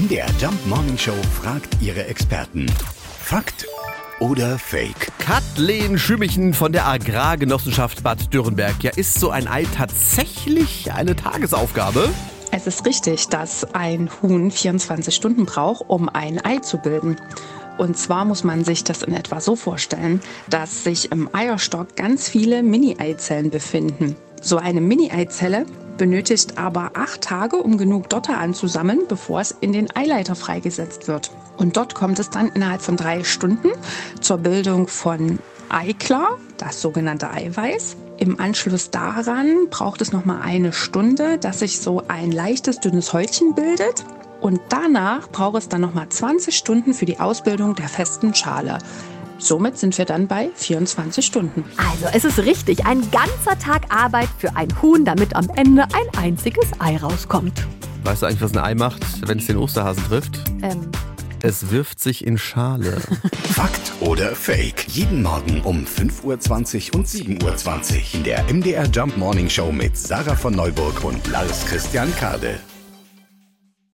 MDR Jump Morning Show fragt ihre Experten. Fakt oder Fake? Kathleen Schümmichen von der Agrargenossenschaft Bad Dürrenberg. Ja, ist so ein Ei tatsächlich eine Tagesaufgabe? Es ist richtig, dass ein Huhn 24 Stunden braucht, um ein Ei zu bilden. Und zwar muss man sich das in etwa so vorstellen, dass sich im Eierstock ganz viele Mini-Eizellen befinden. So eine Mini-Eizelle benötigt aber acht Tage, um genug Dotter anzusammeln, bevor es in den Eileiter freigesetzt wird. Und dort kommt es dann innerhalb von drei Stunden zur Bildung von Eiklar, das sogenannte Eiweiß. Im Anschluss daran braucht es noch mal eine Stunde, dass sich so ein leichtes dünnes Häutchen bildet. Und danach braucht es dann noch mal 20 Stunden für die Ausbildung der festen Schale. Somit sind wir dann bei 24 Stunden. Also es ist richtig, ein ganzer Tag Arbeit für ein Huhn, damit am Ende ein einziges Ei rauskommt. Weißt du eigentlich, was ein Ei macht, wenn es den Osterhasen trifft? Ähm, Es wirft sich in Schale. Fakt oder Fake? Jeden Morgen um 5.20 Uhr und 7.20 Uhr in der MDR Jump Morning Show mit Sarah von Neuburg und Lars Christian Kade.